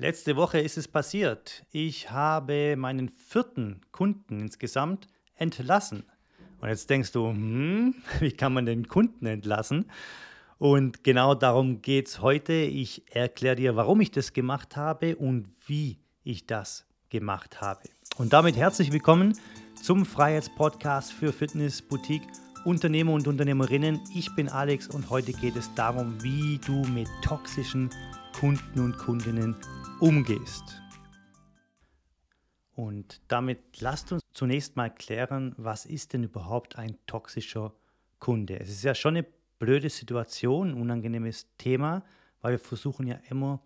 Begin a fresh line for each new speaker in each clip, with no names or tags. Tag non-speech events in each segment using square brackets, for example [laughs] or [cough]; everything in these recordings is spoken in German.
Letzte Woche ist es passiert. Ich habe meinen vierten Kunden insgesamt entlassen. Und jetzt denkst du, hm, [laughs] wie kann man den Kunden entlassen? Und genau darum geht es heute. Ich erkläre dir, warum ich das gemacht habe und wie ich das gemacht habe. Und damit herzlich willkommen zum Freiheitspodcast für Fitness, Boutique, Unternehmer und Unternehmerinnen. Ich bin Alex und heute geht es darum, wie du mit toxischen Kunden und Kundinnen umgehst. Und damit lasst uns zunächst mal klären, was ist denn überhaupt ein toxischer Kunde? Es ist ja schon eine blöde Situation, ein unangenehmes Thema, weil wir versuchen ja immer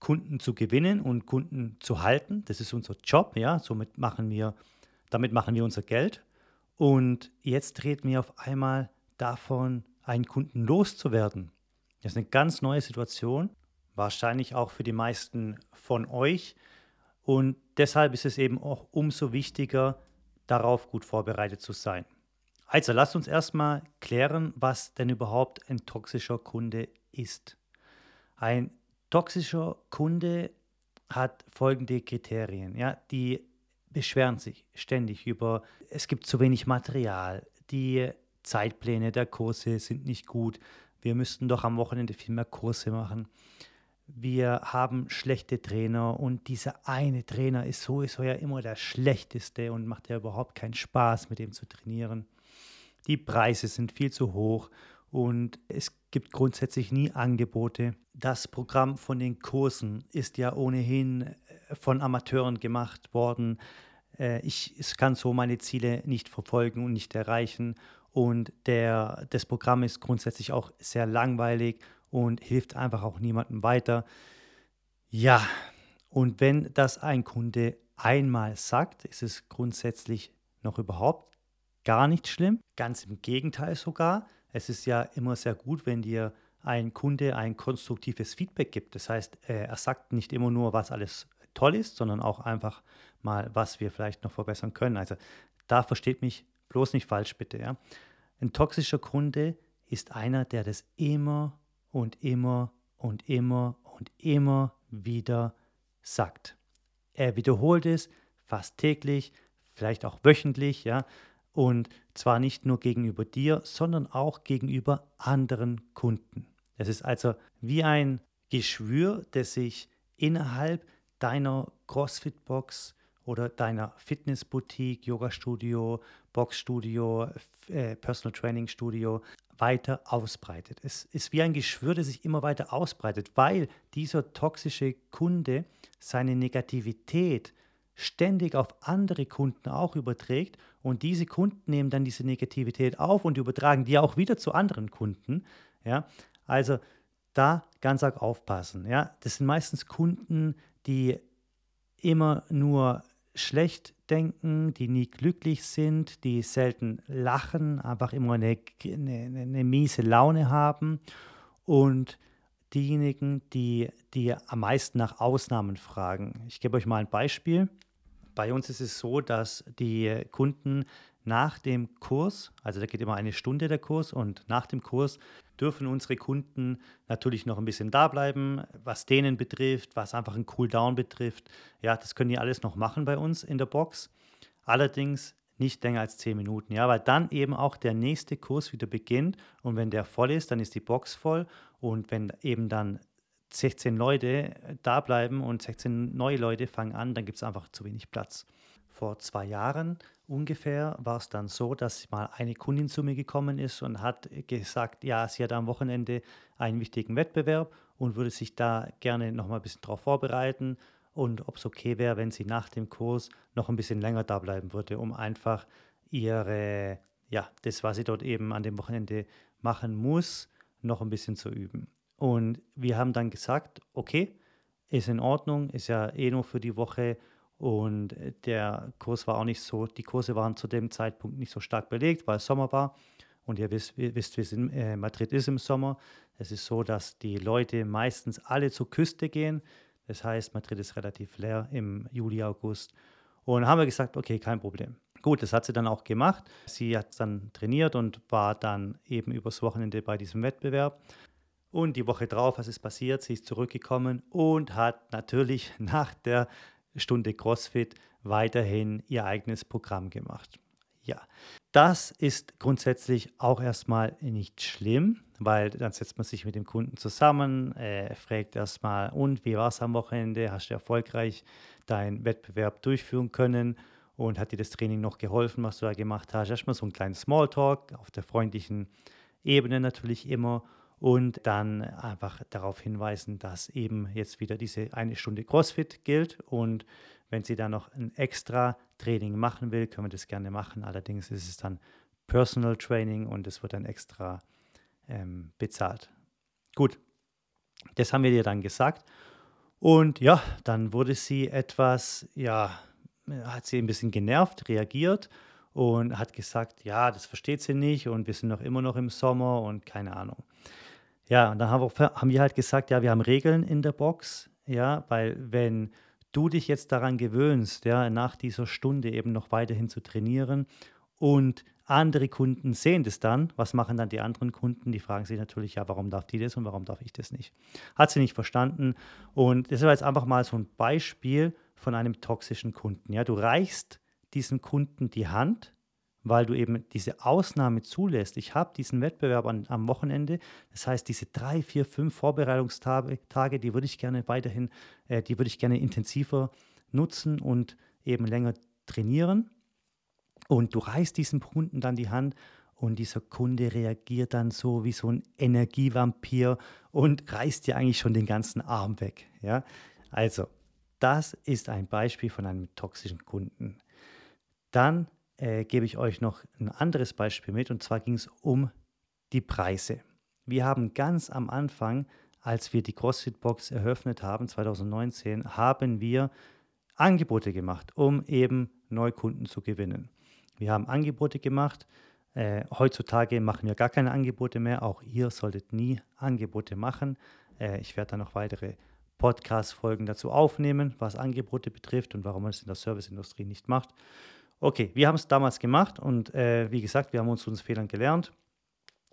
Kunden zu gewinnen und Kunden zu halten. Das ist unser Job, ja, somit machen wir damit machen wir unser Geld und jetzt reden wir auf einmal davon, einen Kunden loszuwerden. Das ist eine ganz neue Situation wahrscheinlich auch für die meisten von euch. Und deshalb ist es eben auch umso wichtiger, darauf gut vorbereitet zu sein. Also lasst uns erstmal klären, was denn überhaupt ein toxischer Kunde ist. Ein toxischer Kunde hat folgende Kriterien. Ja, die beschweren sich ständig über, es gibt zu wenig Material, die Zeitpläne der Kurse sind nicht gut, wir müssten doch am Wochenende viel mehr Kurse machen wir haben schlechte Trainer und dieser eine Trainer ist sowieso ja immer der schlechteste und macht ja überhaupt keinen Spaß, mit ihm zu trainieren. Die Preise sind viel zu hoch und es gibt grundsätzlich nie Angebote. Das Programm von den Kursen ist ja ohnehin äh, von Amateuren gemacht worden. Äh, ich kann so meine Ziele nicht verfolgen und nicht erreichen. Und der, das Programm ist grundsätzlich auch sehr langweilig und hilft einfach auch niemandem weiter. Ja, und wenn das ein Kunde einmal sagt, ist es grundsätzlich noch überhaupt gar nicht schlimm. Ganz im Gegenteil sogar. Es ist ja immer sehr gut, wenn dir ein Kunde ein konstruktives Feedback gibt. Das heißt, er sagt nicht immer nur, was alles toll ist, sondern auch einfach mal, was wir vielleicht noch verbessern können. Also da versteht mich bloß nicht falsch, bitte. Ja. Ein toxischer Kunde ist einer, der das immer und immer und immer und immer wieder sagt. Er wiederholt es fast täglich, vielleicht auch wöchentlich, ja, und zwar nicht nur gegenüber dir, sondern auch gegenüber anderen Kunden. Es ist also wie ein Geschwür, das sich innerhalb deiner CrossFit-Box oder deiner Fitnessboutique, Yoga-Studio, Boxstudio, äh, Personal Training Studio weiter ausbreitet. Es ist wie ein Geschwür, das sich immer weiter ausbreitet, weil dieser toxische Kunde seine Negativität ständig auf andere Kunden auch überträgt und diese Kunden nehmen dann diese Negativität auf und übertragen die auch wieder zu anderen Kunden. Ja? Also da ganz arg aufpassen. Ja? Das sind meistens Kunden, die immer nur schlecht denken, die nie glücklich sind, die selten lachen, einfach immer eine, eine, eine miese Laune haben und diejenigen, die, die am meisten nach Ausnahmen fragen. Ich gebe euch mal ein Beispiel. Bei uns ist es so, dass die Kunden nach dem Kurs, also da geht immer eine Stunde der Kurs und nach dem Kurs dürfen unsere Kunden natürlich noch ein bisschen da bleiben, was denen betrifft, was einfach ein Cooldown betrifft. Ja, das können die alles noch machen bei uns in der Box. Allerdings nicht länger als 10 Minuten, ja, weil dann eben auch der nächste Kurs wieder beginnt und wenn der voll ist, dann ist die Box voll und wenn eben dann 16 Leute da bleiben und 16 neue Leute fangen an, dann gibt es einfach zu wenig Platz. Vor zwei Jahren ungefähr war es dann so, dass mal eine Kundin zu mir gekommen ist und hat gesagt, ja, sie hat am Wochenende einen wichtigen Wettbewerb und würde sich da gerne noch mal ein bisschen darauf vorbereiten und ob es okay wäre, wenn sie nach dem Kurs noch ein bisschen länger da bleiben würde, um einfach ihre, ja, das, was sie dort eben an dem Wochenende machen muss, noch ein bisschen zu üben. Und wir haben dann gesagt, okay, ist in Ordnung, ist ja eh nur für die Woche und äh, der Kurs war auch nicht so, die Kurse waren zu dem Zeitpunkt nicht so stark belegt, weil es Sommer war. Und ihr wisst, ihr wisst wie in, äh, Madrid ist im Sommer. Es ist so, dass die Leute meistens alle zur Küste gehen. Das heißt, Madrid ist relativ leer im Juli, August. Und haben wir gesagt, okay, kein Problem. Gut, das hat sie dann auch gemacht. Sie hat dann trainiert und war dann eben übers Wochenende bei diesem Wettbewerb. Und die Woche drauf, was ist passiert? Sie ist zurückgekommen und hat natürlich [laughs] nach der Stunde CrossFit weiterhin ihr eigenes Programm gemacht. Ja, das ist grundsätzlich auch erstmal nicht schlimm, weil dann setzt man sich mit dem Kunden zusammen, äh, fragt erstmal, und wie war es am Wochenende? Hast du erfolgreich deinen Wettbewerb durchführen können? Und hat dir das Training noch geholfen, was du da gemacht hast? Erstmal so ein kleines Smalltalk auf der freundlichen Ebene natürlich immer und dann einfach darauf hinweisen, dass eben jetzt wieder diese eine Stunde CrossFit gilt und wenn sie da noch ein extra Training machen will, können wir das gerne machen. Allerdings ist es dann Personal Training und es wird dann extra ähm, bezahlt. Gut, das haben wir dir dann gesagt. Und ja, dann wurde sie etwas, ja, hat sie ein bisschen genervt, reagiert und hat gesagt, ja, das versteht sie nicht und wir sind noch immer noch im Sommer und keine Ahnung. Ja, und dann haben wir, haben wir halt gesagt, ja, wir haben Regeln in der Box, ja, weil wenn du dich jetzt daran gewöhnst, ja, nach dieser Stunde eben noch weiterhin zu trainieren und andere Kunden sehen das dann, was machen dann die anderen Kunden? Die fragen sich natürlich, ja, warum darf die das und warum darf ich das nicht? Hat sie nicht verstanden und das ist jetzt einfach mal so ein Beispiel von einem toxischen Kunden. Ja, du reichst diesem Kunden die Hand, weil du eben diese Ausnahme zulässt. Ich habe diesen Wettbewerb an, am Wochenende, das heißt, diese drei, vier, fünf Vorbereitungstage, Tage, die würde ich gerne weiterhin, äh, die würde ich gerne intensiver nutzen und eben länger trainieren. Und du reißt diesem Kunden dann die Hand und dieser Kunde reagiert dann so wie so ein Energievampir und reißt dir eigentlich schon den ganzen Arm weg. Ja? Also, das ist ein Beispiel von einem toxischen Kunden. Dann äh, gebe ich euch noch ein anderes Beispiel mit und zwar ging es um die Preise. Wir haben ganz am Anfang, als wir die CrossFit Box eröffnet haben, 2019, haben wir Angebote gemacht, um eben Neukunden zu gewinnen. Wir haben Angebote gemacht. Äh, heutzutage machen wir gar keine Angebote mehr. Auch ihr solltet nie Angebote machen. Äh, ich werde dann noch weitere Podcast-Folgen dazu aufnehmen, was Angebote betrifft und warum man es in der Serviceindustrie nicht macht. Okay, wir haben es damals gemacht und äh, wie gesagt, wir haben uns uns Fehlern gelernt.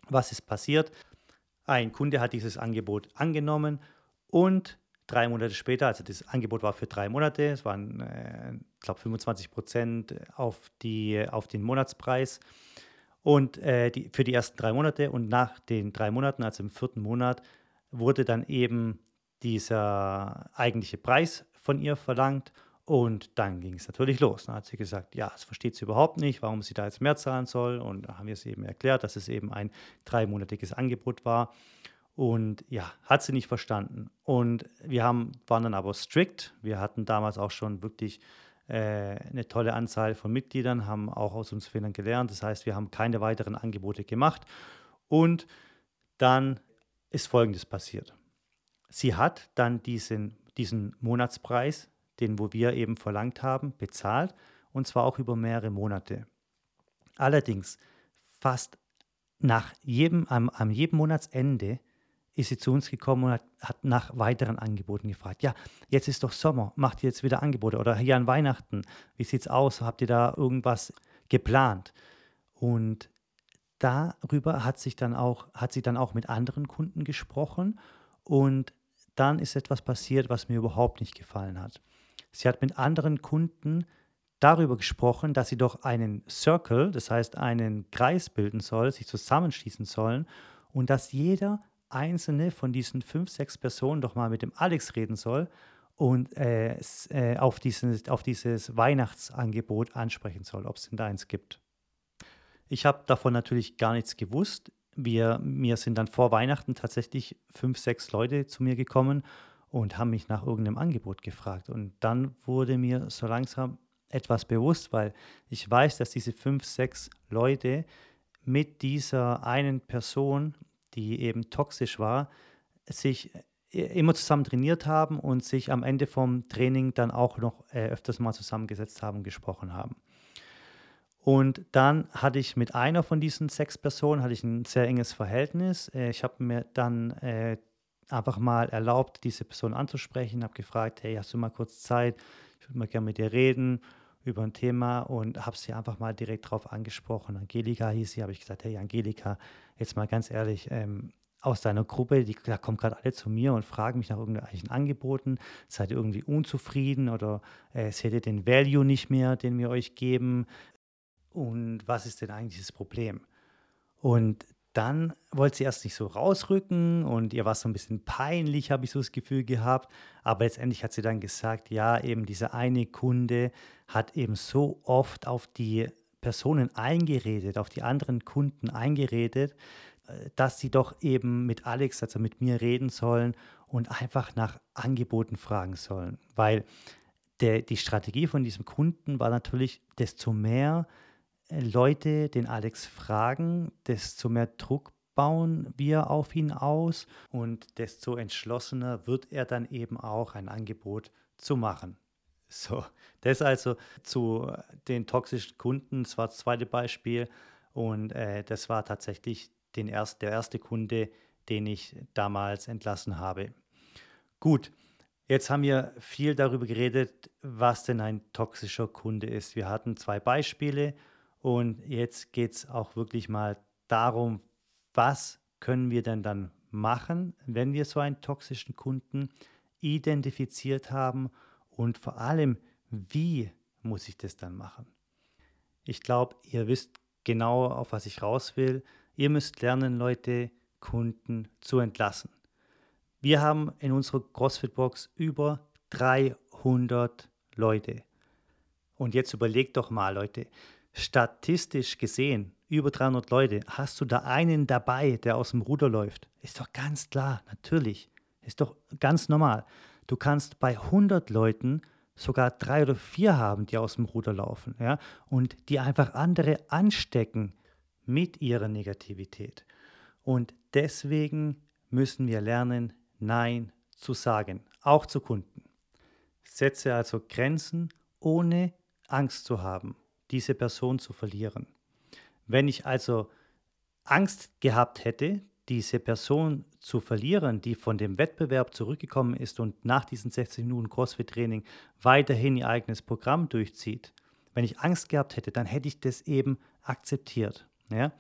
Was ist passiert? Ein Kunde hat dieses Angebot angenommen und drei Monate später, also das Angebot war für drei Monate, es waren, äh, ich glaube, 25 Prozent auf, auf den Monatspreis und äh, die, für die ersten drei Monate und nach den drei Monaten, also im vierten Monat, wurde dann eben dieser eigentliche Preis von ihr verlangt und dann ging es natürlich los. Dann hat sie gesagt, ja, das versteht sie überhaupt nicht, warum sie da jetzt mehr zahlen soll. Und da haben wir es eben erklärt, dass es eben ein dreimonatiges Angebot war. Und ja, hat sie nicht verstanden. Und wir haben, waren dann aber strikt. Wir hatten damals auch schon wirklich äh, eine tolle Anzahl von Mitgliedern, haben auch aus uns Fehlern gelernt. Das heißt, wir haben keine weiteren Angebote gemacht. Und dann ist Folgendes passiert. Sie hat dann diesen, diesen Monatspreis den wo wir eben verlangt haben, bezahlt und zwar auch über mehrere Monate. Allerdings fast nach jedem, am, am jedem Monatsende ist sie zu uns gekommen und hat, hat, nach weiteren Angeboten gefragt. Ja, jetzt ist doch Sommer, macht ihr jetzt wieder Angebote oder hier an Weihnachten, wie sieht es aus? Habt ihr da irgendwas geplant? Und darüber hat sich dann auch, hat sie dann auch mit anderen Kunden gesprochen und dann ist etwas passiert, was mir überhaupt nicht gefallen hat. Sie hat mit anderen Kunden darüber gesprochen, dass sie doch einen Circle, das heißt einen Kreis bilden soll, sich zusammenschließen sollen und dass jeder einzelne von diesen fünf, sechs Personen doch mal mit dem Alex reden soll und äh, äh, auf, dieses, auf dieses Weihnachtsangebot ansprechen soll, ob es denn da eins gibt. Ich habe davon natürlich gar nichts gewusst. Wir, mir sind dann vor Weihnachten tatsächlich fünf, sechs Leute zu mir gekommen und haben mich nach irgendeinem Angebot gefragt. Und dann wurde mir so langsam etwas bewusst, weil ich weiß, dass diese fünf, sechs Leute mit dieser einen Person, die eben toxisch war, sich äh, immer zusammen trainiert haben und sich am Ende vom Training dann auch noch äh, öfters mal zusammengesetzt haben und gesprochen haben. Und dann hatte ich mit einer von diesen sechs Personen hatte ich ein sehr enges Verhältnis. Äh, ich habe mir dann äh, einfach mal erlaubt, diese Person anzusprechen, habe gefragt, hey, hast du mal kurz Zeit? Ich würde mal gerne mit dir reden über ein Thema und habe sie einfach mal direkt darauf angesprochen. Angelika hieß sie, habe ich gesagt, hey Angelika, jetzt mal ganz ehrlich, ähm, aus deiner Gruppe, die, da kommen gerade alle zu mir und fragen mich nach irgendwelchen Angeboten, seid ihr irgendwie unzufrieden oder äh, seht ihr den Value nicht mehr, den wir euch geben und was ist denn eigentlich das Problem? Und dann wollte sie erst nicht so rausrücken und ihr war so ein bisschen peinlich, habe ich so das Gefühl gehabt. Aber letztendlich hat sie dann gesagt, ja, eben dieser eine Kunde hat eben so oft auf die Personen eingeredet, auf die anderen Kunden eingeredet, äh, dass sie doch eben mit Alex, also mit mir reden sollen und einfach nach Angeboten fragen sollen. Weil der, die Strategie von diesem Kunden war natürlich, desto mehr Leute den Alex fragen, desto mehr Druck bauen wir auf ihn aus und desto entschlossener wird er dann eben auch ein Angebot zu machen. So, das also zu den toxischen Kunden, das war das zweite Beispiel und äh, das war tatsächlich den erst, der erste Kunde, den ich damals entlassen habe. Gut, jetzt haben wir viel darüber geredet, was denn ein toxischer Kunde ist. Wir hatten zwei Beispiele und jetzt geht es auch wirklich mal darum, was können wir denn dann machen, wenn wir so einen toxischen Kunden identifiziert haben und vor allem, wie muss ich das dann machen? Ich glaube, ihr wisst genau, auf was ich raus will. Ihr müsst lernen, Leute, Kunden zu entlassen. Wir haben in unserer CrossFit-Box über 300 Leute. Und jetzt überlegt doch mal, Leute, statistisch gesehen, über 300 Leute, hast du da einen dabei, der aus dem Ruder läuft? Ist doch ganz klar, natürlich. Ist doch ganz normal. Du kannst bei 100 Leuten sogar drei oder vier haben, die aus dem Ruder laufen, ja, und die einfach andere anstecken mit ihrer Negativität. Und deswegen müssen wir lernen, Nein zu sagen, auch zu Kunden. Setze also Grenzen, ohne Angst zu haben diese Person zu verlieren. Wenn ich also Angst gehabt hätte, diese Person zu verlieren, die von dem Wettbewerb zurückgekommen ist und nach diesen 60 Minuten CrossFit-Training weiterhin ihr eigenes Programm durchzieht, wenn ich Angst gehabt hätte, dann hätte ich das eben akzeptiert. Ja?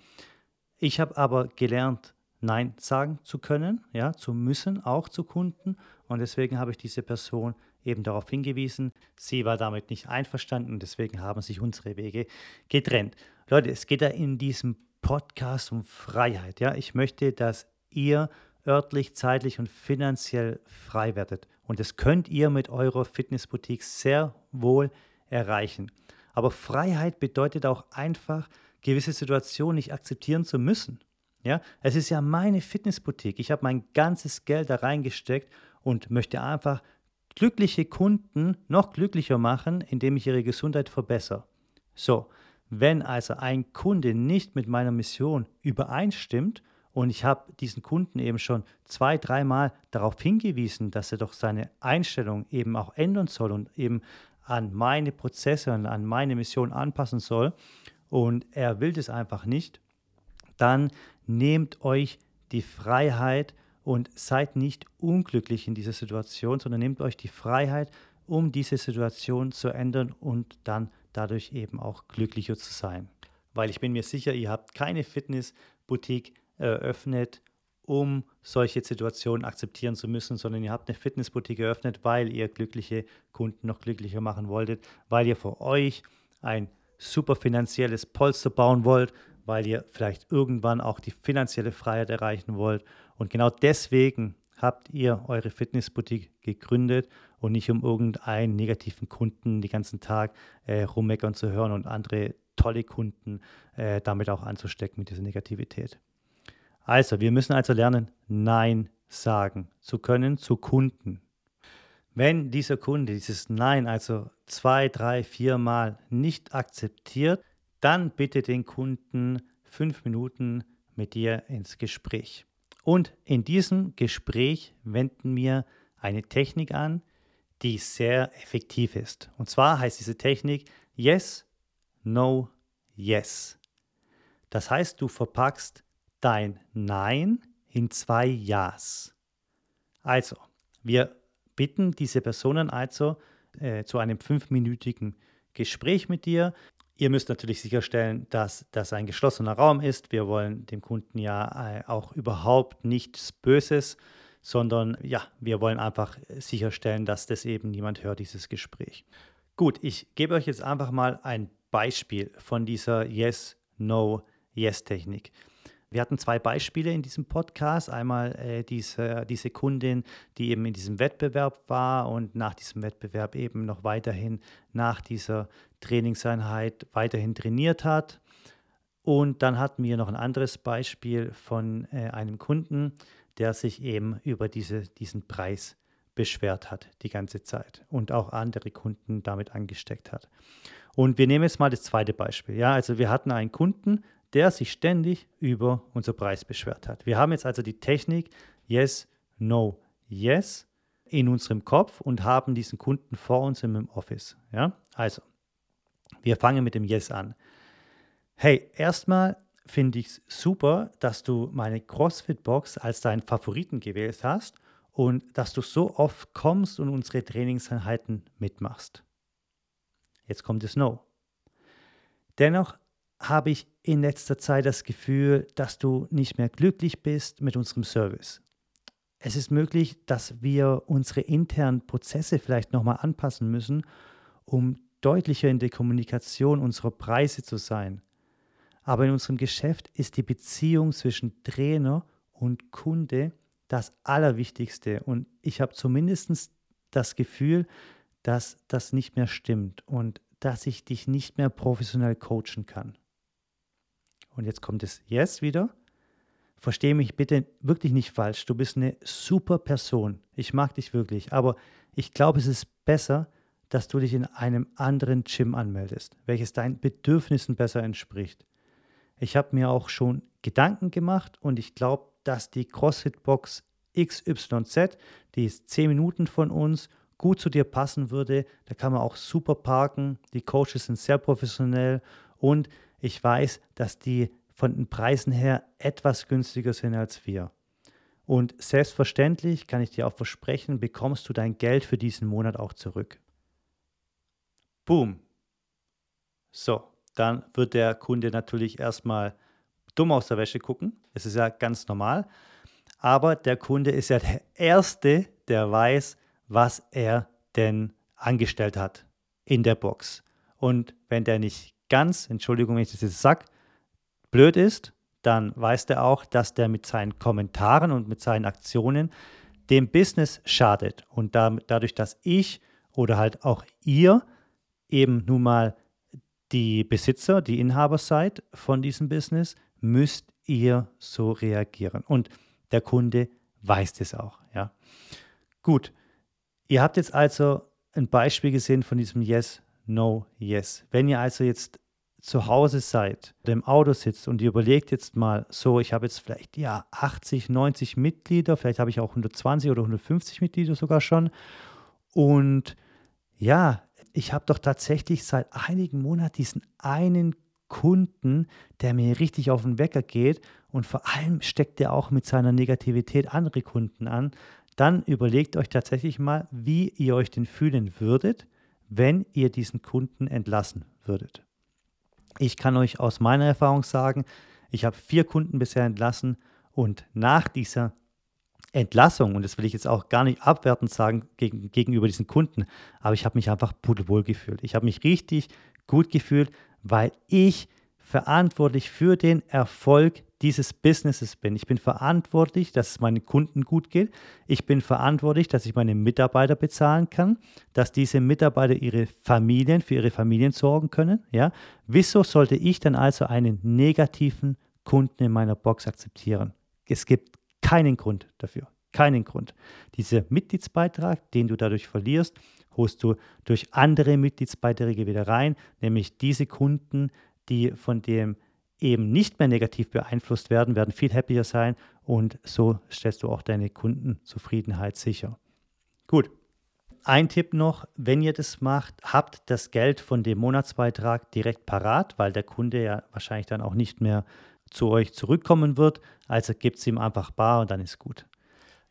Ich habe aber gelernt, Nein sagen zu können, ja, zu müssen, auch zu Kunden. Und deswegen habe ich diese Person eben darauf hingewiesen. Sie war damit nicht einverstanden deswegen haben sich unsere Wege getrennt. Leute, es geht ja in diesem Podcast um Freiheit. Ja, ich möchte, dass ihr örtlich, zeitlich und finanziell frei werdet. Und das könnt ihr mit eurer Fitnessboutique sehr wohl erreichen. Aber Freiheit bedeutet auch einfach, gewisse Situationen nicht akzeptieren zu müssen. Ja, es ist ja meine Fitnessboutique. Ich habe mein ganzes Geld da reingesteckt und möchte einfach glückliche Kunden noch glücklicher machen, indem ich ihre Gesundheit verbessere. So, wenn also ein Kunde nicht mit meiner Mission übereinstimmt und ich habe diesen Kunden eben schon zwei, dreimal darauf hingewiesen, dass er doch seine Einstellung eben auch ändern soll und eben an meine Prozesse und an meine Mission anpassen soll und er will das einfach nicht, dann nehmt euch die Freiheit und seid nicht unglücklich in dieser Situation, sondern nehmt euch die Freiheit, um diese Situation zu ändern und dann dadurch eben auch glücklicher zu sein. Weil ich bin mir sicher, ihr habt keine Fitnessboutique eröffnet, um solche Situationen akzeptieren zu müssen, sondern ihr habt eine Fitnessboutique eröffnet, weil ihr glückliche Kunden noch glücklicher machen wolltet, weil ihr für euch ein super finanzielles Polster bauen wollt, weil ihr vielleicht irgendwann auch die finanzielle Freiheit erreichen wollt und genau deswegen habt ihr eure Fitnessboutique gegründet und nicht um irgendeinen negativen Kunden den ganzen Tag äh, rummeckern zu hören und andere tolle Kunden äh, damit auch anzustecken mit dieser Negativität. Also, wir müssen also lernen, Nein sagen zu können zu Kunden. Wenn dieser Kunde dieses Nein also zwei, drei, vier Mal nicht akzeptiert, dann bitte den Kunden fünf Minuten mit dir ins Gespräch. Und in diesem Gespräch wenden wir eine Technik an, die sehr effektiv ist. Und zwar heißt diese Technik Yes, No, Yes. Das heißt, du verpackst dein Nein in zwei Ja's. Also, wir bitten diese Personen also äh, zu einem fünfminütigen Gespräch mit dir. Ihr müsst natürlich sicherstellen, dass das ein geschlossener Raum ist. Wir wollen dem Kunden ja äh, auch überhaupt nichts Böses, sondern ja, wir wollen einfach sicherstellen, dass das eben niemand hört, dieses Gespräch. Gut, ich gebe euch jetzt einfach mal ein Beispiel von dieser Yes, No, Yes-Technik. Wir hatten zwei Beispiele in diesem Podcast. Einmal äh, diese, diese Kundin, die eben in diesem Wettbewerb war und nach diesem Wettbewerb eben noch weiterhin nach dieser Trainingseinheit weiterhin trainiert hat. Und dann hatten wir noch ein anderes Beispiel von äh, einem Kunden, der sich eben über diese, diesen Preis beschwert hat die ganze Zeit und auch andere Kunden damit angesteckt hat. Und wir nehmen jetzt mal das zweite Beispiel. Ja, also wir hatten einen Kunden, der sich ständig über unser Preis beschwert hat. Wir haben jetzt also die Technik Yes, No, Yes in unserem Kopf und haben diesen Kunden vor uns im Office. Ja, also wir fangen mit dem Yes an. Hey, erstmal finde ich es super, dass du meine CrossFit-Box als deinen Favoriten gewählt hast und dass du so oft kommst und unsere Trainingseinheiten mitmachst. Jetzt kommt das No. Dennoch habe ich in letzter Zeit das Gefühl, dass du nicht mehr glücklich bist mit unserem Service. Es ist möglich, dass wir unsere internen Prozesse vielleicht nochmal anpassen müssen, um deutlicher in der Kommunikation unserer Preise zu sein. Aber in unserem Geschäft ist die Beziehung zwischen Trainer und Kunde das Allerwichtigste. Und ich habe zumindest das Gefühl, dass das nicht mehr stimmt und dass ich dich nicht mehr professionell coachen kann. Und jetzt kommt das Yes wieder. Verstehe mich bitte wirklich nicht falsch. Du bist eine super Person. Ich mag dich wirklich. Aber ich glaube, es ist besser, dass du dich in einem anderen Gym anmeldest, welches deinen Bedürfnissen besser entspricht. Ich habe mir auch schon Gedanken gemacht und ich glaube, dass die CrossFit-Box XYZ, die ist 10 Minuten von uns, gut zu dir passen würde. Da kann man auch super parken. Die Coaches sind sehr professionell und ich weiß, dass die von den Preisen her etwas günstiger sind als wir. Und selbstverständlich kann ich dir auch versprechen, bekommst du dein Geld für diesen Monat auch zurück. Boom. So, dann wird der Kunde natürlich erstmal dumm aus der Wäsche gucken. Es ist ja ganz normal. Aber der Kunde ist ja der Erste, der weiß, was er denn angestellt hat in der Box. Und wenn der nicht ganz, Entschuldigung, wenn ich das jetzt sage, blöd ist, dann weiß der auch, dass der mit seinen Kommentaren und mit seinen Aktionen dem Business schadet. Und dadurch, dass ich oder halt auch ihr eben nun mal die Besitzer, die Inhaber seid von diesem Business, müsst ihr so reagieren. Und der Kunde weiß das auch. Ja. Gut, ihr habt jetzt also ein Beispiel gesehen von diesem Yes, No, Yes. Wenn ihr also jetzt zu Hause seid, im Auto sitzt und ihr überlegt jetzt mal, so, ich habe jetzt vielleicht ja 80, 90 Mitglieder, vielleicht habe ich auch 120 oder 150 Mitglieder sogar schon. Und ja, ich habe doch tatsächlich seit einigen Monaten diesen einen Kunden, der mir richtig auf den Wecker geht. Und vor allem steckt er auch mit seiner Negativität andere Kunden an, dann überlegt euch tatsächlich mal, wie ihr euch denn fühlen würdet, wenn ihr diesen Kunden entlassen würdet. Ich kann euch aus meiner Erfahrung sagen, ich habe vier Kunden bisher entlassen. Und nach dieser Entlassung, und das will ich jetzt auch gar nicht abwertend sagen gegen, gegenüber diesen Kunden, aber ich habe mich einfach pudelwohl gefühlt. Ich habe mich richtig gut gefühlt, weil ich verantwortlich für den Erfolg dieses Businesses bin. Ich bin verantwortlich, dass es meinen Kunden gut geht. Ich bin verantwortlich, dass ich meine Mitarbeiter bezahlen kann, dass diese Mitarbeiter ihre Familien für ihre Familien sorgen können. Ja? Wieso sollte ich dann also einen negativen Kunden in meiner Box akzeptieren? Es gibt keinen Grund dafür. Keinen Grund. Dieser Mitgliedsbeitrag, den du dadurch verlierst, holst du durch andere Mitgliedsbeiträge wieder rein, nämlich diese Kunden, die von dem eben nicht mehr negativ beeinflusst werden, werden viel happier sein und so stellst du auch deine Kundenzufriedenheit sicher. Gut. Ein Tipp noch, wenn ihr das macht, habt das Geld von dem Monatsbeitrag direkt parat, weil der Kunde ja wahrscheinlich dann auch nicht mehr zu euch zurückkommen wird. Also gebt es ihm einfach bar und dann ist gut.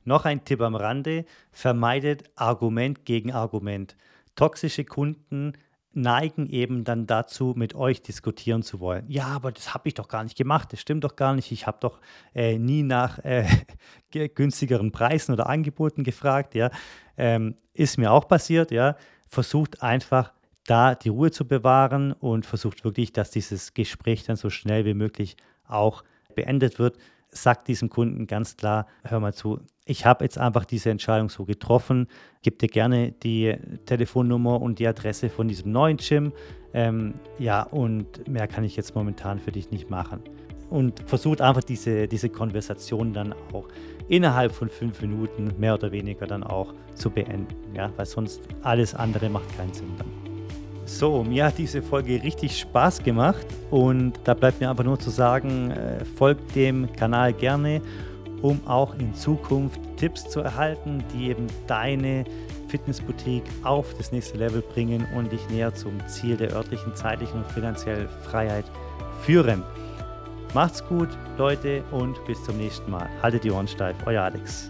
Noch ein Tipp am Rande, vermeidet Argument gegen Argument. Toxische Kunden neigen eben dann dazu, mit euch diskutieren zu wollen. Ja, aber das habe ich doch gar nicht gemacht, das stimmt doch gar nicht. Ich habe doch äh, nie nach äh, [laughs] günstigeren Preisen oder Angeboten gefragt. Ja, ähm, ist mir auch passiert. Ja, versucht einfach da die Ruhe zu bewahren und versucht wirklich, dass dieses Gespräch dann so schnell wie möglich auch beendet wird. Sagt diesem Kunden ganz klar, hör mal zu, ich habe jetzt einfach diese Entscheidung so getroffen. Gib dir gerne die Telefonnummer und die Adresse von diesem neuen Gym. Ähm, ja, und mehr kann ich jetzt momentan für dich nicht machen. Und versucht einfach diese, diese Konversation dann auch innerhalb von fünf Minuten mehr oder weniger dann auch zu beenden. Ja, weil sonst alles andere macht keinen Sinn dann. So, mir hat diese Folge richtig Spaß gemacht und da bleibt mir einfach nur zu sagen, äh, folgt dem Kanal gerne um auch in Zukunft Tipps zu erhalten, die eben deine Fitnessboutique auf das nächste Level bringen und dich näher zum Ziel der örtlichen, zeitlichen und finanziellen Freiheit führen. Macht's gut, Leute, und bis zum nächsten Mal. Haltet die Ohren steif, euer Alex.